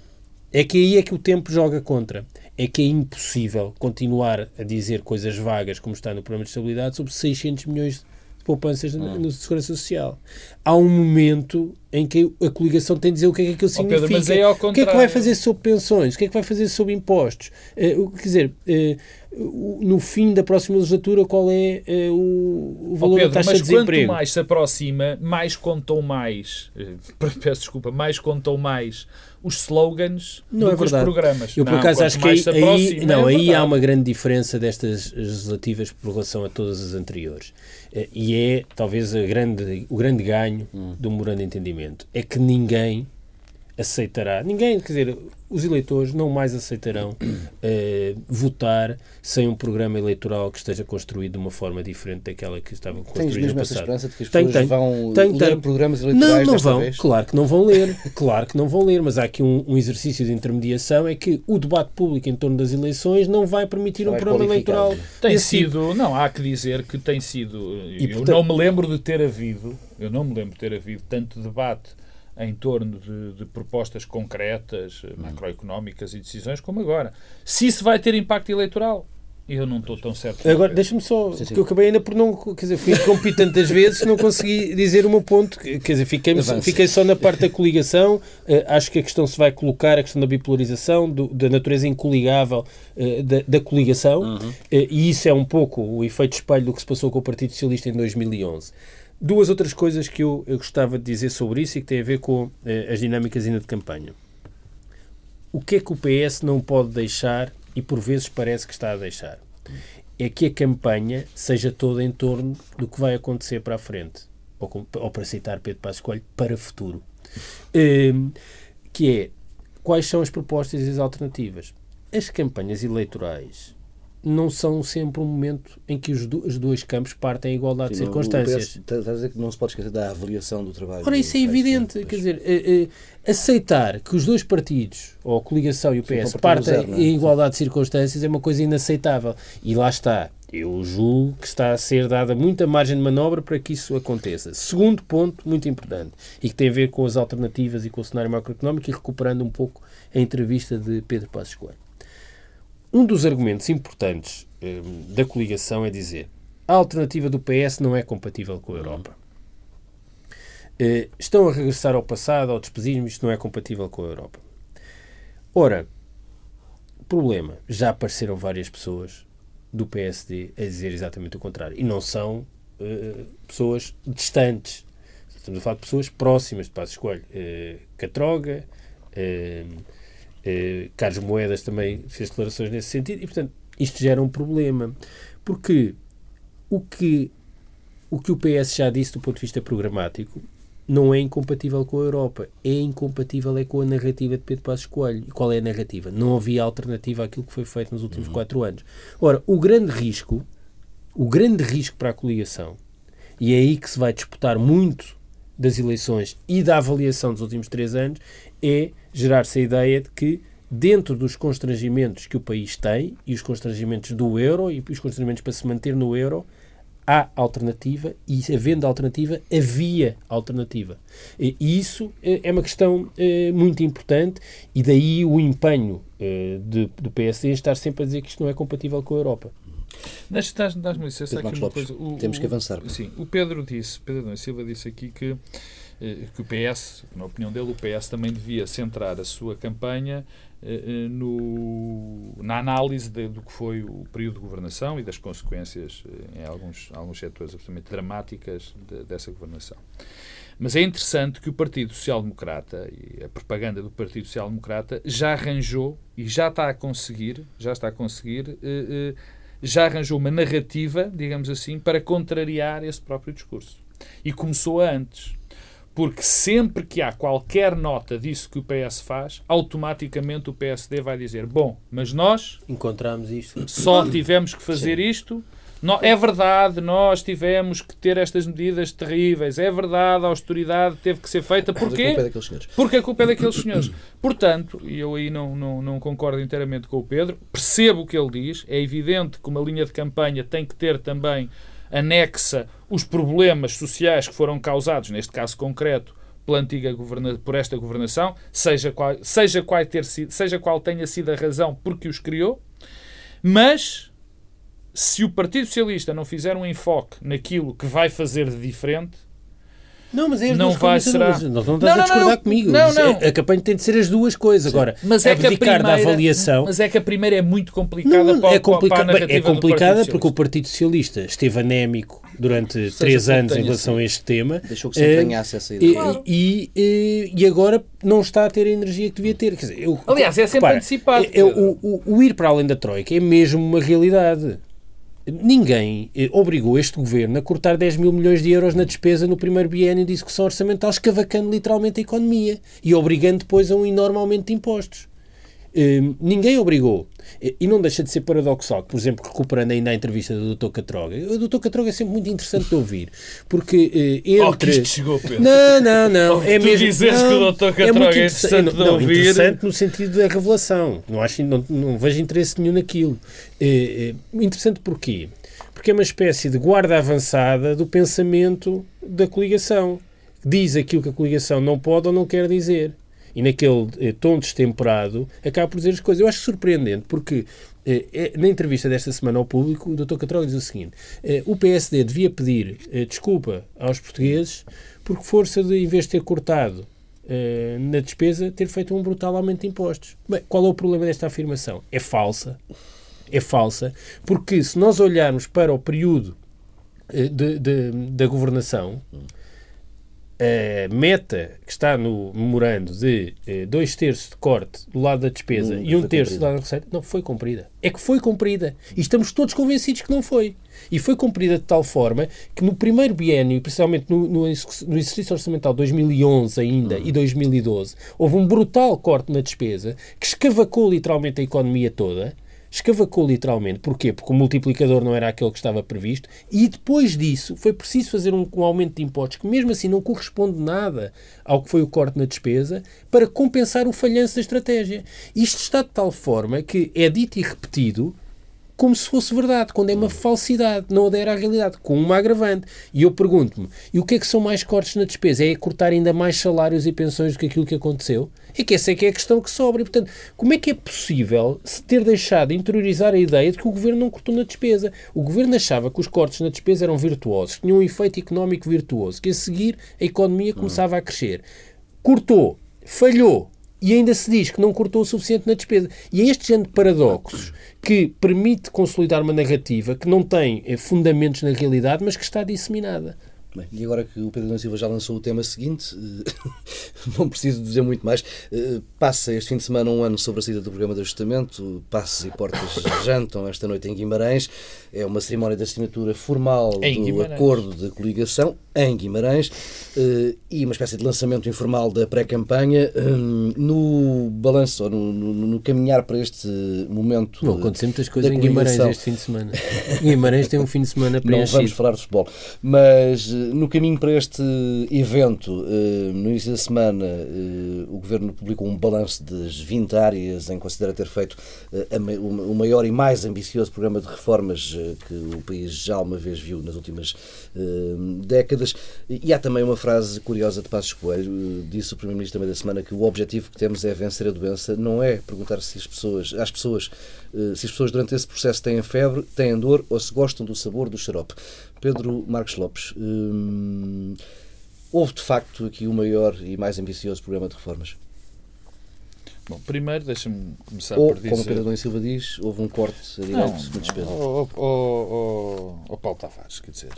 É que aí é que o tempo joga contra. É que é impossível continuar a dizer coisas vagas, como está no programa de estabilidade, sobre 600 milhões de poupanças hum. na Segurança Social. Há um momento em que a coligação tem de dizer o que é que aquilo significa. Oh Pedro, é o que é que vai fazer sobre pensões? O que é que vai fazer sobre impostos? Uh, quer dizer, uh, no fim da próxima legislatura, qual é uh, o, o, valor oh Pedro, da taxa de desemprego? Mas quanto mais se aproxima, mais contam mais, peço desculpa, mais contam mais os slogans não do é que os programas. Eu, por não, acaso, acho que aí, aí, não, é aí há uma grande diferença destas legislativas por relação a todas as anteriores. E é, talvez, a grande, o grande ganho hum. do memorando de É que ninguém aceitará, ninguém, quer dizer, os eleitores não mais aceitarão uh, votar sem um programa eleitoral que esteja construído de uma forma diferente daquela que estava construída Tens mesmo essa esperança de que as pessoas tem, vão tem, ler tem. programas eleitorais Não, não vão, vez? claro que não vão ler, claro que não vão ler, mas há aqui um, um, exercício de intermediação, é que o debate público em torno das eleições não vai permitir vai um programa eleitoral. Tem sido, tipo. não, há que dizer que tem sido, e, eu portanto, não me lembro de ter havido, eu não me lembro de ter havido tanto debate em torno de, de propostas concretas, hum. macroeconómicas e decisões como agora. Se isso vai ter impacto eleitoral, eu não estou tão certo. Agora, deixa-me só, sim, sim. que eu acabei ainda por não. Quer dizer, fui interrompido tantas vezes que não consegui dizer o meu ponto. Quer dizer, fiquei, fiquei só na parte da coligação. Uh, acho que a questão se vai colocar, a questão da bipolarização, do, da natureza incoligável uh, da, da, coligação. Uhum. Uh, e isso é um pouco o efeito espelho do que se passou com o Partido Socialista em 2011. Duas outras coisas que eu, eu gostava de dizer sobre isso e que têm a ver com eh, as dinâmicas ainda de campanha. O que é que o PS não pode deixar e por vezes parece que está a deixar? É que a campanha seja toda em torno do que vai acontecer para a frente. Ou, ou para citar Pedro Passos Coelho, para futuro. Eh, que é, quais são as propostas e as alternativas? As campanhas eleitorais não são sempre um momento em que os, do, os dois campos partem em igualdade Sim, de circunstâncias. Estás a dizer que não se pode esquecer da avaliação do trabalho. Ora, isso é evidente. Quer dizer, é, é, aceitar que os dois partidos, ou a coligação e o PS, partem é? em igualdade de circunstâncias é uma coisa inaceitável. E lá está. Eu julgo que está a ser dada muita margem de manobra para que isso aconteça. Segundo ponto, muito importante, e que tem a ver com as alternativas e com o cenário macroeconómico, e recuperando um pouco a entrevista de Pedro Passos Coelho. Um dos argumentos importantes eh, da coligação é dizer a alternativa do PS não é compatível com a Europa. Eh, estão a regressar ao passado, ao despesismo, isto não é compatível com a Europa. Ora, problema, já apareceram várias pessoas do PSD a dizer exatamente o contrário. E não são uh, pessoas distantes. Estamos a falar de pessoas próximas de Passo Escolho. Uh, Catroga, uh, eh, Carlos Moedas também fez declarações nesse sentido e, portanto, isto gera um problema. Porque o que o, que o PS já disse do ponto de vista programático não é incompatível com a Europa. É incompatível é com a narrativa de Pedro Passos Coelho. E qual é a narrativa? Não havia alternativa àquilo que foi feito nos últimos uhum. quatro anos. Ora, o grande risco, o grande risco para a coligação, e é aí que se vai disputar muito das eleições e da avaliação dos últimos três anos, é gerar-se a ideia de que, dentro dos constrangimentos que o país tem, e os constrangimentos do euro, e os constrangimentos para se manter no euro, há alternativa e, havendo alternativa, havia alternativa. E isso eh, é uma questão eh, muito importante e daí o empenho eh, de, do PSD em estar sempre a dizer que isto não é compatível com a Europa. Dás-me licença aqui uma coisa. O, Temos que avançar. sim, o Pedro disse, Pedro Silva disse aqui que que o PS, na opinião dele, o PS também devia centrar a sua campanha eh, eh, no, na análise de, do que foi o período de governação e das consequências em alguns, alguns setores absolutamente dramáticas de, dessa governação. Mas é interessante que o Partido Social Democrata e a propaganda do Partido Social Democrata já arranjou e já está a conseguir, já está a conseguir, já arranjou uma narrativa, digamos assim, para contrariar esse próprio discurso. E começou antes Porque sempre que há qualquer nota disso que o PS faz, automaticamente o PSD vai dizer: bom, mas nós encontramos isto, só tivemos que fazer Sim. isto. É verdade, nós tivemos que ter estas medidas terríveis. É verdade, a austeridade teve que ser feita. Porquê? Porque a culpa é daqueles senhores. Portanto, e eu aí não, não, não concordo inteiramente com o Pedro, percebo o que ele diz. É evidente que uma linha de campanha tem que ter também anexa os problemas sociais que foram causados, neste caso concreto, pela antiga governa por esta governação, seja qual, seja, qual ter sido, seja qual tenha sido a razão porque os criou, mas se o Partido Socialista não fizer um enfoque naquilo que vai fazer de diferente, não, mas é as não duas vai será... Não, não estás não, a discordar não, comigo. Não, não. A campanha tem de ser as duas coisas. Agora, mas é que a primeira, da avaliação... Mas é que a primeira é muito complicada não, para, é complica... para a É complicada porque o Partido Socialista esteve anémico durante Seja três anos em relação a este tema. Deixou que se entranhasse essa ideia. Claro. E, e, e, agora não está a ter a energia que devia ter. Quer dizer, eu, Aliás, é sempre repara, antecipado. É, é, o, o, o ir para além da Troika é mesmo uma realidade. Ninguém eh, obrigou este governo a cortar 10 mil milhões de euros na despesa no primeiro biênio de discussão orçamental, escavacando literalmente a economia e obrigando depois a um enorme aumento de impostos. Uh, ninguém obrigou. E não deixa de ser paradoxal, por exemplo, recuperando ainda a entrevista do Dr. Catroga. O Dr. Catroga é sempre muito interessante de ouvir, porque uh, entre... Oh, que chegou, Pedro. Não, não, não. É tu mesmo... dizes não, que o Dr. Catroga é, muito é interessante de ouvir... interessante no sentido da revelação. Não, acho, não, não vejo interesse nenhum naquilo. Uh, interessante porquê? Porque é uma espécie de guarda avançada do pensamento da coligação. Diz aquilo que a coligação não pode ou não quer dizer e naquele eh, tom destemperado acaba por dizer as coisas. Eu acho surpreendente porque eh, eh, na entrevista desta semana ao público o Dr. Catrol diz o seguinte eh, o PSD devia pedir eh, desculpa aos portugueses porque força de, em vez de ter cortado eh, na despesa, ter feito um brutal aumento de impostos. Bem, qual é o problema desta afirmação? É falsa. É falsa, porque se nós olharmos para o período de, de, da governação, a meta que está no memorando de eh, dois terços de corte do lado da despesa e um terço do lado da receita não foi cumprida. É que foi cumprida. E estamos todos convencidos que não foi. E foi cumprida de tal forma que no primeiro biênio, principalmente no, no, no exercício orçamental 2011 ainda uhum. e 2012, houve um brutal corte na despesa que escavacou literalmente a economia toda escavacou literalmente. Porquê? Porque o multiplicador não era aquele que estava previsto e depois disso foi preciso fazer um, um, aumento de impostos que mesmo assim não corresponde nada ao que foi o corte na despesa para compensar o falhanço da estratégia. Isto está de tal forma que é dito e repetido como se fosse verdade, quando é uma falsidade, não adere à realidade, com uma agravante. E eu pergunto-me, e o que é que são mais cortes na despesa? É cortar ainda mais salários e pensões do que aquilo que aconteceu? É que essa é que é a questão que sobra. E, portanto, como é que é possível se ter deixado interiorizar a ideia de que o governo não cortou na despesa? O governo achava que os cortes na despesa eram virtuosos, tinham um efeito económico virtuoso, que a seguir a economia começava a crescer. Cortou, falhou, e ainda se diz que não cortou o suficiente na despesa. E é este género de paradoxos que permite consolidar uma narrativa que não tem eh, fundamentos na realidade, mas que está disseminada. Bem, e agora que o Pedro Silva já lançou o tema seguinte, eh, não preciso dizer muito mais. Eh, passa este fim de semana um ano sobre a saída do programa de ajustamento, passos e portas jantam esta noite em Guimarães. É uma cerimónia de assinatura formal em do Guimarães. acordo de coligação em Guimarães eh, e uma espécie de lançamento informal da pré-campanha. No balanço, ou no, no, no, caminhar para este momento. Não, aconteceu muitas coisas em Guimarães este fim de semana. Guimarães tem um fim de semana preenchido. Não vamos falar de futebol, mas no caminho para este evento, eh, no início da semana, eh, o Governo publicou um balanço das 20 áreas em que considera ter feito eh, o maior e mais ambicioso programa de reformas que o país já uma vez viu nas últimas décadas. E há também uma frase curiosa de Passos Coelho, disse o Primeiro-Ministro também da semana que o objetivo que temos é vencer a doença, não é perguntar se as pessoas, às pessoas se as pessoas durante esse processo têm febre, têm dor ou se gostam do sabor do xarope. Pedro Marcos Lopes, hum, houve de facto aqui o maior e mais ambicioso programa de reformas? Bom, primeiro deixa-me começar Ou, por dizer... como Pedro Dom Silva diz, houve um corte direto de despesa. O, o, o, Paulo Tavares, quer dizer,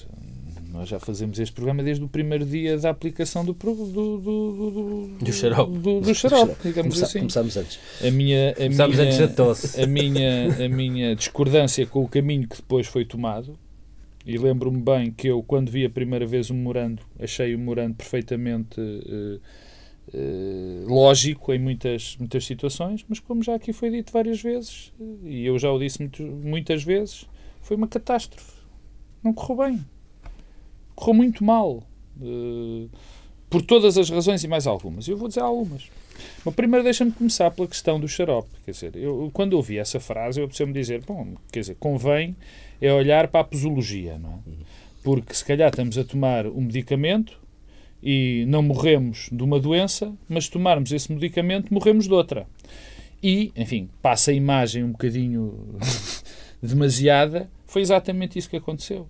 nós já fazemos este programa desde o primeiro dia da aplicação do do, do, do, do xarope, do, do xarope digamos Começa, assim. Começámos antes. A minha, a Começámos minha, antes da tosse. A minha, a minha discordância com o caminho que depois foi tomado e lembro-me bem que eu, quando vi a primeira vez o memorando, achei o memorando perfeitamente uh, uh, lógico em muitas, muitas situações, mas como já aqui foi dito várias vezes, e eu já o disse muito, muitas vezes, foi uma catástrofe. Não correu bem. Correu muito mal. Uh, por todas as razões e mais algumas. Eu vou dizer algumas. Mas primeiro deixa-me começar pela questão do xarope. Quer dizer, eu, quando ouvi essa frase, eu preciso me dizer, bom, quer dizer, convém é olhar para a posologia, não é? Porque se calhar estamos a tomar um medicamento e não morremos de uma doença, mas se tomarmos esse medicamento, morremos de outra. E, enfim, passa a imagem um bocadinho demasiada, foi exatamente isso que aconteceu.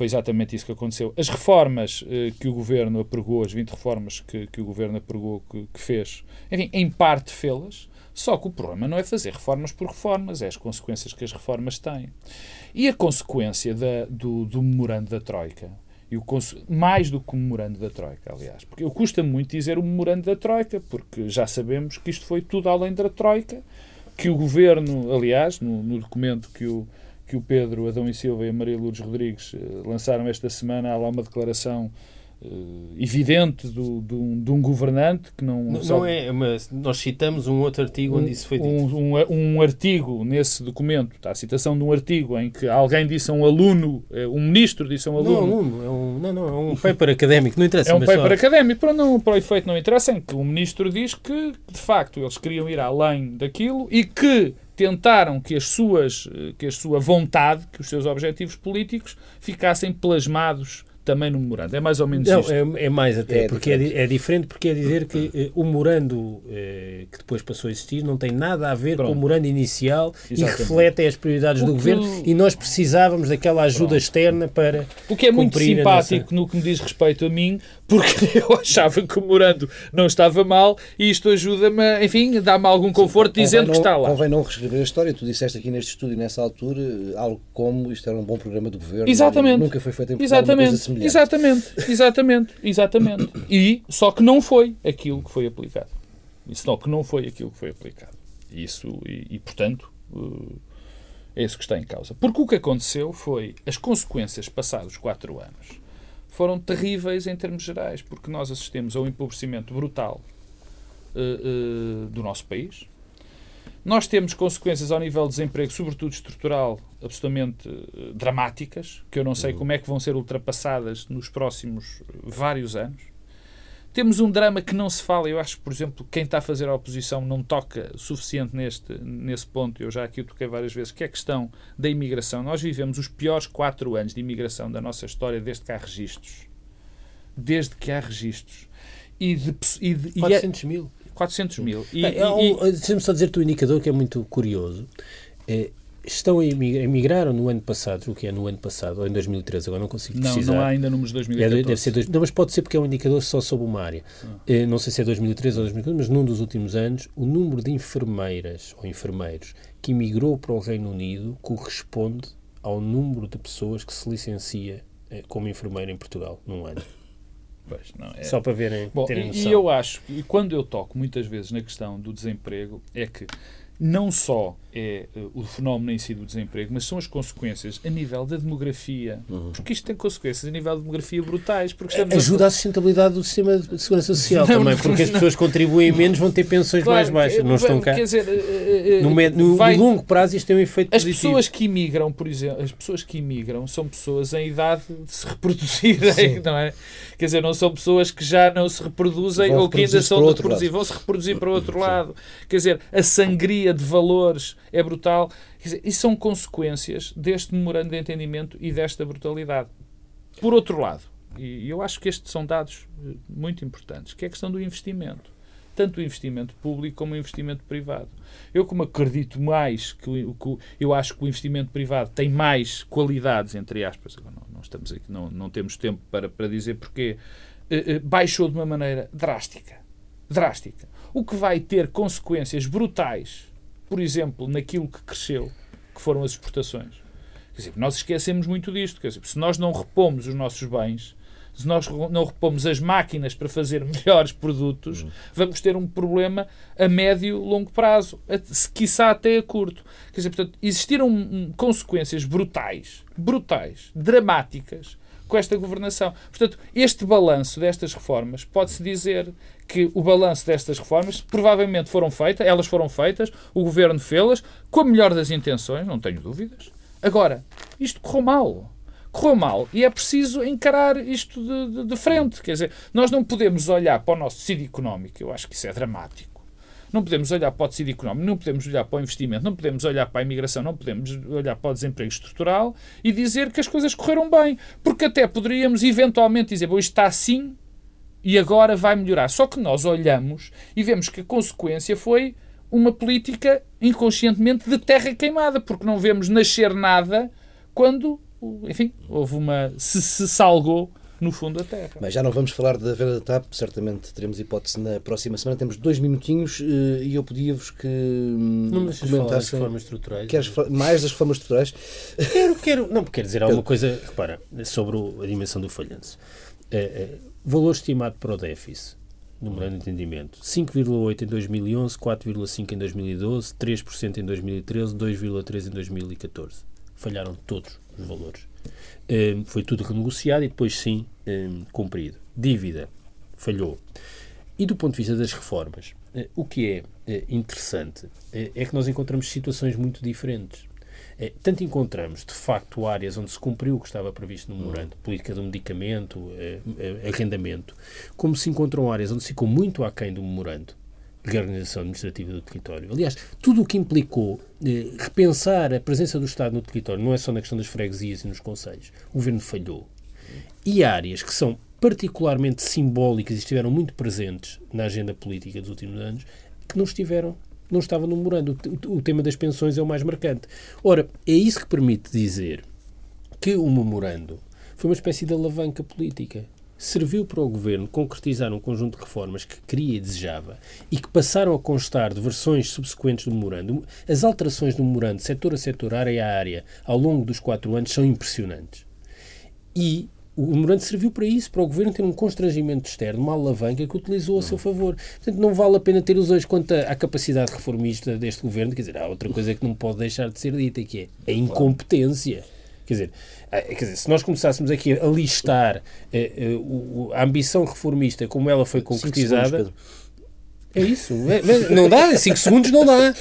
Foi exatamente isso que aconteceu. As reformas eh, que o governo apregou, as 20 reformas que, que o governo apregou, que, que fez, enfim, em parte fê-las, só que o problema não é fazer reformas por reformas, é as consequências que as reformas têm. E a consequência da, do, do memorando da Troika, e o, mais do que o memorando da Troika, aliás, porque eu custa muito dizer o memorando da Troika, porque já sabemos que isto foi tudo além da Troika, que o governo, aliás, no, no documento que o, que o Pedro Adão e Silva e a Maria Lourdes Rodrigues eh, lançaram esta semana. Há lá uma declaração Uh, evidente do, do, de um governante que não. Não, não é, mas nós citamos um outro artigo um, onde isso foi dito. Um, um, um, artigo nesse documento, está a citação de um artigo em que alguém disse a um aluno, eh, um ministro disse a um aluno. Não, aluno, é um, não, não, é um paper académico, não interessa. É um paper só... académico, para, não, para o efeito não interessa, em que o ministro diz que, de facto, eles queriam ir além daquilo e que tentaram que as suas que a sua vontade, que os seus objetivos políticos ficassem plasmados também no memorando. É mais ou menos Não, isto. É, é mais até, é porque diferente. É, é, diferente porque é dizer que eh, o memorando eh, que depois passou a existir não tem nada a ver Pronto. com o memorando inicial Exatamente. e reflete as prioridades o do governo e nós precisávamos daquela ajuda Pronto. externa para O que é muito simpático no que me diz respeito a mim, porque eu achava que o memorando não estava mal e isto ajuda-me, enfim, dá-me algum conforto Sim, dizendo não, que está lá. Convém não reescrever a história. Tu disseste aqui neste estúdio, nessa altura, algo como isto era um bom programa do governo. Exatamente. Nunca foi feito em Portugal Exatamente. Exatamente, exatamente, exatamente. E só que não foi aquilo que foi aplicado. E só que não foi aquilo que foi aplicado. Isso, e, e portanto, uh, é isso que está em causa. Porque o que aconteceu foi as consequências passados quatro anos foram terríveis em termos gerais, porque nós assistimos a um empobrecimento brutal uh, uh, do nosso país. Nós temos consequências ao nível de desemprego, sobretudo estrutural, absolutamente uh, dramáticas, que eu não sei uhum. como é que vão ser ultrapassadas nos próximos vários anos. Temos um drama que não se fala, eu acho que, por exemplo, quem está a fazer a oposição não toca suficiente neste, nesse ponto, eu já aqui o toquei várias vezes, que é a questão da imigração. Nós vivemos os piores quatro anos de imigração da nossa história desde que há registros. Desde que há registros. E de, e de, 400 e é, mil. 400 mil. E, é, é, Deixa-me só dizer-te o indicador que é muito curioso. É, estão a emigrar, emigraram no ano passado, o que é no ano passado, ou em 2013, agora não consigo precisar. Não, não há ainda números de 2014. É, deve ser dois, não, mas pode ser porque é um indicador só sobre uma área. Ah. É, não sei se é 2013 ou 2014, mas num dos últimos anos, o número de enfermeiras ou enfermeiros que emigrou para o Reino Unido corresponde ao número de pessoas que se licencia eh, como enfermeiro em Portugal num ano. Pois, não, é... Só para verem, Bom, terem e, e eu acho, e quando eu toco muitas vezes na questão do desemprego, é que não só é uh, o fenómeno em si do desemprego, mas são as consequências a nível da demografia. Uhum. Porque isto tem consequências a nível de demografia brutais. Porque Ajuda a... a sustentabilidade do sistema de segurança social não, também, porque não, as pessoas contribuem menos, vão ter pensões claro, mais baixas. Não estão cá. Quer dizer, uh, no, no, vai... longo prazo isto tem um efeito as positivo. pessoas que imigram, por exemplo, as pessoas que imigram são pessoas em idade de se reproduzirem, não é? Quer dizer, não são pessoas que já não se reproduzem ou que ainda são de reproduzir, vão se reproduzir para o outro lado. Quer dizer, a sangria de valores é brutal. E são consequências deste memorando de entendimento e desta brutalidade. Por outro lado, e eu acho que estes são dados eh, muito importantes, que é a questão do investimento. Tanto o investimento público como o investimento privado. Eu, como acredito mais que, que eu acho que o investimento privado tem mais qualidades, entre aspas, não, não estamos aqui, não, não temos tempo para, para dizer porque eh, eh, baixou de uma maneira drástica. Drástica. O que vai ter consequências brutais, por exemplo, naquilo que cresceu, que foram as exportações. Dizer, nós esquecemos muito disto. Quer dizer, se nós não repomos os nossos bens, se nós não repomos as máquinas para fazer melhores produtos, uhum. vamos ter um problema a médio longo prazo, se quiçá até a curto. Quer dizer, portanto, existiram um, consequências brutais, brutais, dramáticas, com esta governação. Portanto, este balanço destas reformas, pode-se dizer que o balanço destas reformas provavelmente foram feitas, elas foram feitas, o governo fê-las com a melhor das intenções, não tenho dúvidas. Agora, isto correu mal correu mal e é preciso encarar isto de, de, de, frente. Quer dizer, nós não podemos olhar para o nosso tecido económico, eu acho que isso é dramático. Não podemos olhar para o tecido económico, não podemos olhar para o investimento, não podemos olhar para a imigração, não podemos olhar para o desemprego estrutural e dizer que as coisas correram bem. Porque até poderíamos eventualmente dizer, bom, isto está assim e agora vai melhorar. Só que nós olhamos e vemos que a consequência foi uma política inconscientemente de terra queimada, porque não vemos nascer nada quando enfim, houve uma. se, se salgou no fundo da terra. Mas já não vamos falar da venda da TAP, certamente teremos hipótese na próxima semana. Temos dois minutinhos eh, e eu pedia-vos que hum, não comentassem... das reformas estruturais. Queres mais das reformas estruturais? Quero, quero. Não, quero dizer alguma coisa, repara, sobre a dimensão do falhanço. É, é, valor estimado para o déficit no grande entendimento. 5,8 em 2011, 4,5 em 2012, 3% em 2013, 2,3 em 2014. Falharam todos os valores. Um, foi tudo renegociado e depois sim um, cumprido. Dívida falhou. E do ponto de vista das reformas, uh, o que é uh, interessante uh, é que nós encontramos situações muito diferentes. Tanto encontramos, de facto, áreas onde se cumpriu o que estava previsto no memorando, política do medicamento, arrendamento, como se encontram áreas onde se ficou muito aquém do memorando, reorganização administrativa do território. Aliás, tudo o que implicou eh, repensar a presença do Estado no território, não é só na questão das freguesias e nos conselhos. O governo falhou. E áreas que são particularmente simbólicas e estiveram muito presentes na agenda política dos últimos anos, que não estiveram, não estavam no memorando. O, o tema das pensões é o mais marcante. Ora, é isso que permite dizer que o memorando foi uma espécie de alavanca política serviu para o governo concretizar um conjunto de reformas que queria e desejava e que passaram a constar de versões subsequentes do memorando. As alterações do memorando, setor a setor, área a área, ao longo dos quatro anos, são impressionantes. E o memorando serviu para isso, para o governo ter um constrangimento externo, uma alavanca que utilizou a seu favor. Portanto, não vale a pena ter os dois quanto à capacidade reformista deste governo. Quer dizer, há outra coisa que não pode deixar de ser dita, que é a incompetência. Quer dizer, ah, quer dizer, se nós começássemos aqui a listar eh, eh, a ambição reformista como ela foi concretizada. É isso. É, não dá, em 5 segundos não dá.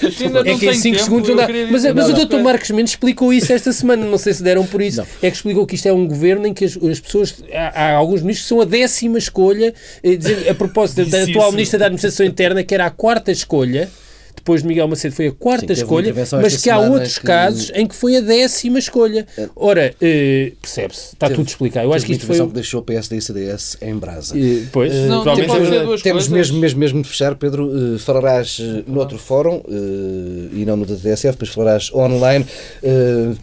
É que em 5 segundos não dá. Mas, mas o Dr. Marcos Mendes explicou isso esta semana. Não sei se deram por isso. Não. É que explicou que isto é um governo em que as, as pessoas. Há, há, alguns ministros que são a décima escolha. Eh, a propósito da atual Ministra da Administração Interna, que era a quarta escolha depois de Miguel Macedo foi a quarta Sim, escolha, mas que há outros que... casos em que foi a décima escolha. É. Ora, eh, percebe-se, está teve, tudo explicado. Eu acho que isto foi. que deixou o PSD e CDS em brasa. E, pois, uh, não, temos, temos mesmo, mesmo, mesmo de fechar, Pedro. Uh, falarás uh, no outro fórum uh, e não no da TSF, depois falarás online.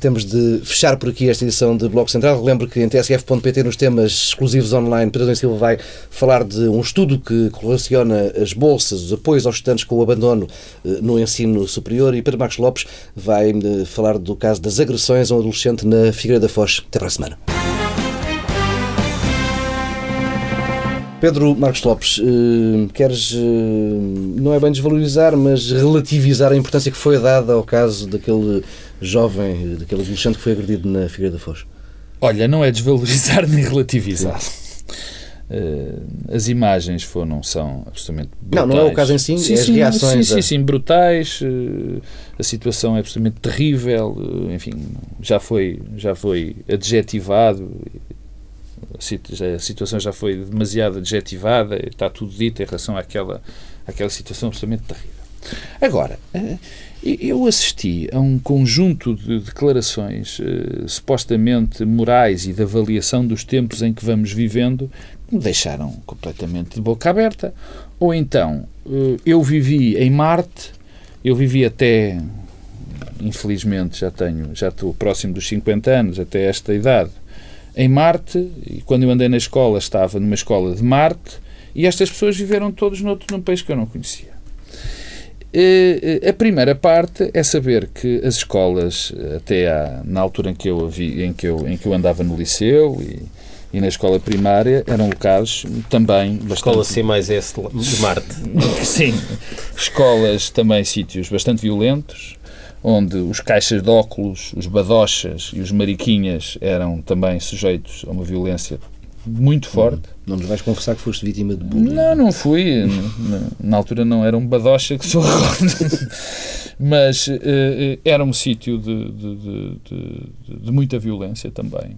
temos de fechar por aqui esta edição de Bloco Central. Lembro que em tsf.pt, nos temas exclusivos online, Pedro Silva vai falar de um estudo que relaciona as bolsas, os apoios aos estudantes com o abandono no ensino superior e Pedro Marcos Lopes vai falar do caso das agressões a um adolescente na Figueira da Foz. Até para a semana. Pedro Marcos Lopes, eh, queres, eh, não é bem desvalorizar, mas relativizar a importância que foi dada ao caso daquele jovem, daquele adolescente que foi agredido na Figueira da Foz? Olha, não é desvalorizar nem relativizar. Uh, as imagens foram, são absolutamente brutais. Não, não é o caso em si, sim, é as sim, reações. Sim, sim, sim, brutais. Uh, a situação é absolutamente terrível. Uh, enfim, já foi, já foi adjetivado. A situação já foi demasiado adjetivada. Está tudo dito em relação àquela, àquela situação absolutamente terrível. Agora, eu assisti a um conjunto de declarações supostamente morais e de avaliação dos tempos em que vamos vivendo me deixaram completamente de boca aberta. Ou então, eh, eu vivi em Marte, eu vivi até, infelizmente já tenho, já estou próximo dos 50 anos, até esta idade, em Marte, e quando eu andei na escola estava numa escola de Marte, e estas pessoas viveram todos noutro, num país que eu não conhecia. Eh, eh, a primeira parte é saber que as escolas, até à, na altura em que eu, vi, em que eu, em que eu andava no liceu e e na escola primária eram locais também bastante... Escola C mais S de Marte. Sim, escolas também sítios bastante violentos, onde os caixas de óculos, os badochas e os mariquinhas eram também sujeitos a uma violência muito forte. Não, não nos vais confessar que foste vítima de bullying? Não, não fui. na, na, altura não era um badocha que sou. Mas uh, era um sítio de, de, de, de, muita violência também.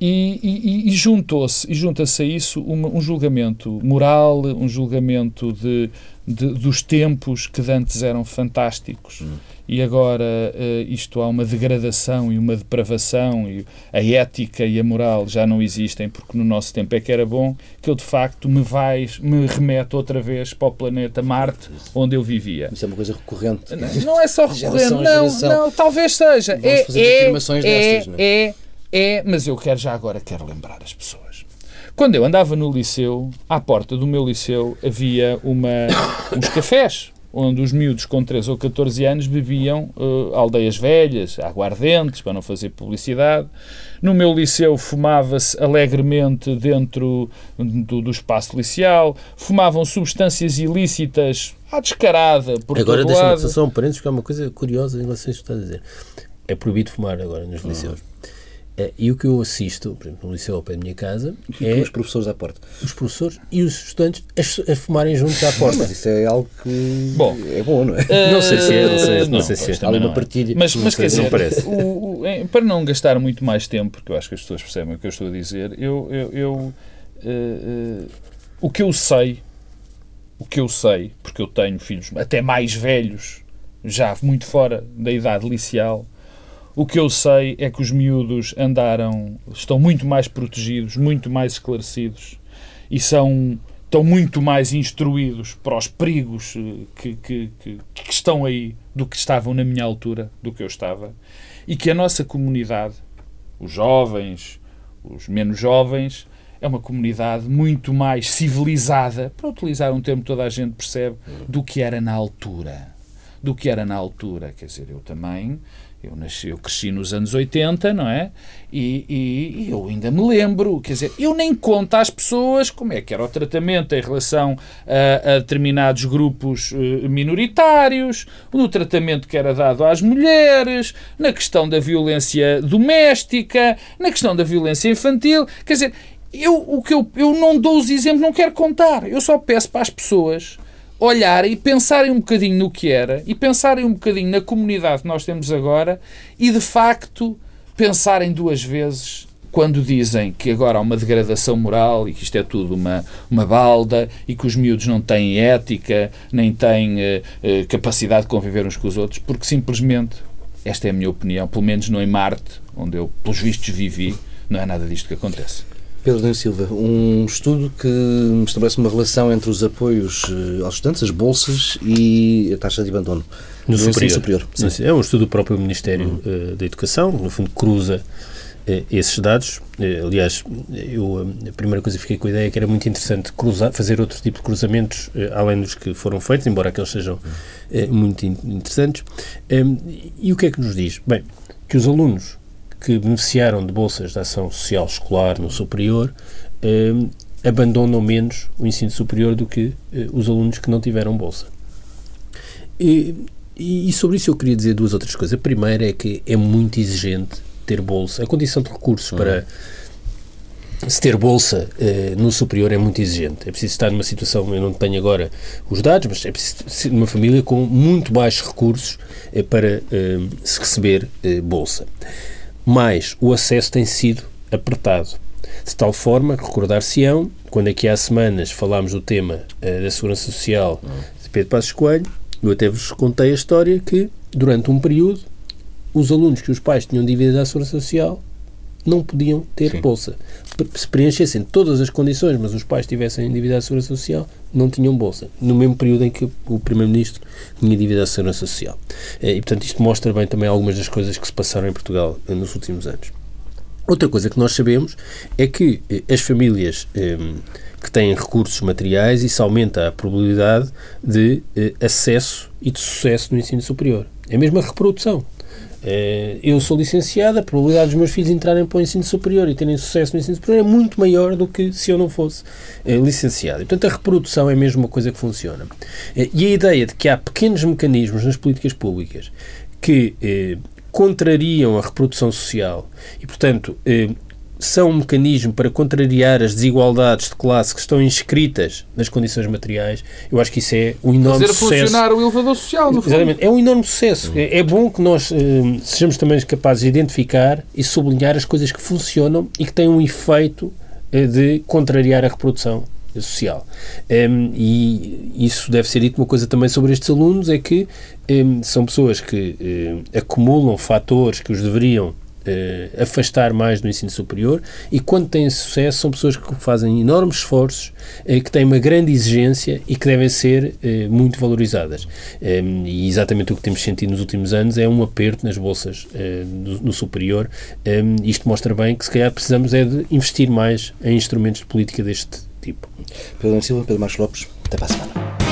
E, e, e juntou-se, e junta-se a isso um, um, julgamento moral, um julgamento de, de, dos tempos que antes eram fantásticos. Hum. E agora uh, isto há uma degradação e uma depravação, e a ética e a moral já não existem, porque no nosso tempo é que era bom, que eu de facto me vais, me remeto outra vez para o planeta Marte, onde eu vivia. Isso é uma coisa recorrente. Não, não é só recorrente, não, não, talvez seja. Vamos é, fazer é, afirmações é, destas, não é? é é, mas eu quero já agora quero lembrar as pessoas. Quando eu andava no liceu, à porta do meu liceu havia uma, uns cafés onde os miúdos com 13 ou 14 anos bebiam uh, aldeias velhas, aguardentes, para não fazer publicidade. No meu liceu fumava-se alegremente dentro do, do, espaço liceal, fumavam substâncias ilícitas à descarada por Agora deixa-me só um parênteses, que é uma coisa curiosa em relação a isso que está a dizer. É proibido fumar agora nos liceus. Eh, e o que eu assisto, por exemplo, no liceu ao pé da minha casa, é. Os professores à porta. Os professores e os estudantes a, a fumarem juntos à porta. Mas isso é algo que. Bom, é bom, não é? Uh, não sei se é, não sei, não, não sei se é. Há uma é. partilha. Mas, mas quer dizer, parece. O, o, para não gastar muito mais tempo, porque eu acho que as pessoas percebem o que eu estou a dizer, eu. eu, eu uh, uh, o que eu sei, o que eu sei, porque eu tenho filhos até mais velhos, já muito fora da idade liceal o que eu sei é que os miúdos andaram, estão muito mais protegidos, muito mais esclarecidos e são estão muito mais instruídos para os perigos eh, que, que, que, que, estão aí do que estavam na minha altura, do que eu estava, e que a nossa comunidade, os jovens, os menos jovens, é uma comunidade muito mais civilizada, para utilizar um termo que toda a gente percebe, do que era na altura. Do que era na altura. Quer dizer, eu também eu, nasci, eu cresci nos anos 80, não é? E, e, e, eu ainda me lembro, quer dizer, eu nem conto às pessoas como é que era o tratamento em relação a, a determinados grupos uh, minoritários, no tratamento que era dado às mulheres, na questão da violência doméstica, na questão da violência infantil. Quer dizer, eu, o que eu, eu não dou os exemplos, não quero contar. Eu só peço para as pessoas olharem e pensarem um bocadinho no que era e pensarem um bocadinho na comunidade que nós temos agora e, de facto, pensarem duas vezes quando dizem que agora há uma degradação moral e que isto é tudo uma, uma balda e que os miúdos não têm ética, nem têm uh, uh, capacidade de conviver uns com os outros, porque simplesmente, esta é a minha opinião, pelo menos no em Marte, onde eu, pelos vistos, vivi, não é nada disto que acontece. Pedro Daniel Silva, um estudo que estabelece uma relação entre os apoios eh, aos estudantes, as bolsas e a taxa de abandono no, superior. superior. É um estudo do próprio Ministério uhum. da Educação, no fundo cruza uh, esses dados. Uh, aliás, eu, a primeira coisa que fiquei com a ideia é que era muito interessante cruzar, fazer outro tipo de cruzamentos, além dos que foram feitos, embora aqueles sejam muito interessantes. Um, e o que é que nos diz? Bem, que os alunos que beneficiaram de bolsas de ação social escolar no superior eh, abandonam menos o ensino superior do que eh, os alunos que não tiveram bolsa. E, e, sobre isso eu queria dizer duas outras coisas. A primeira é que é muito exigente ter bolsa. A condição de recursos uhum. para se ter bolsa eh, no superior é muito exigente. É preciso estar numa situação, eu não tenho agora os dados, mas é preciso ser uma família com muito baixos recursos eh, para eh, se receber eh, bolsa mas o acesso tem sido apertado. De tal forma recordar-se-ão, quando aqui há semanas falámos do tema uh, da Segurança Social de Pedro Passos Coelho, eu até vos contei a história que, durante um período, os alunos que os pais tinham dívidas à Segurança Social não podiam ter Sim. bolsa. Se preenchessem todas as condições, mas os pais tivessem dívida à Segurança Social, não tinham bolsa. No mesmo período em que o Primeiro-Ministro tinha dívida à Segurança Social. Eh, e, portanto, isto mostra bem também algumas das coisas que se passaram em Portugal eh, nos últimos anos. Outra coisa que nós sabemos é que eh, as famílias que têm recursos materiais, isso aumenta a probabilidade de acesso e de sucesso no ensino superior. É mesmo a reprodução. Eu sou licenciado, a probabilidade dos meus filhos entrarem para o ensino superior e terem sucesso no ensino superior é muito maior do que se eu não fosse licenciado. E, portanto, a reprodução é mesmo uma coisa que funciona. E a ideia de que há pequenos mecanismos nas políticas públicas que contrariam a reprodução social e, portanto, são um mecanismo para contrariar as desigualdades de classe que estão inscritas nas condições materiais, eu acho que isso é um enorme Fazer sucesso. funcionar o elevador social, no fundo. Exatamente. É um enorme sucesso. É, é bom que nós eh, sejamos também capazes de identificar e sublinhar as coisas que funcionam e que têm um efeito eh, de contrariar a reprodução social. Um, ehm, e isso deve ser dito uma coisa também sobre estes alunos, é que um, ehm, são pessoas que um, ehm, acumulam fatores que os deveriam uh, afastar mais do ensino superior e quando têm sucesso são pessoas que fazem enormes esforços, uh, que têm uma grande exigência e que devem ser uh, muito valorizadas. Um, e exatamente o que temos sentido nos últimos anos é um aperto nas bolsas no, no, superior. Um, isto mostra bem que se calhar precisamos é de investir mais em instrumentos de política deste tipo. Pedro Silva, Pedro Marcos Lopes, até para a semana.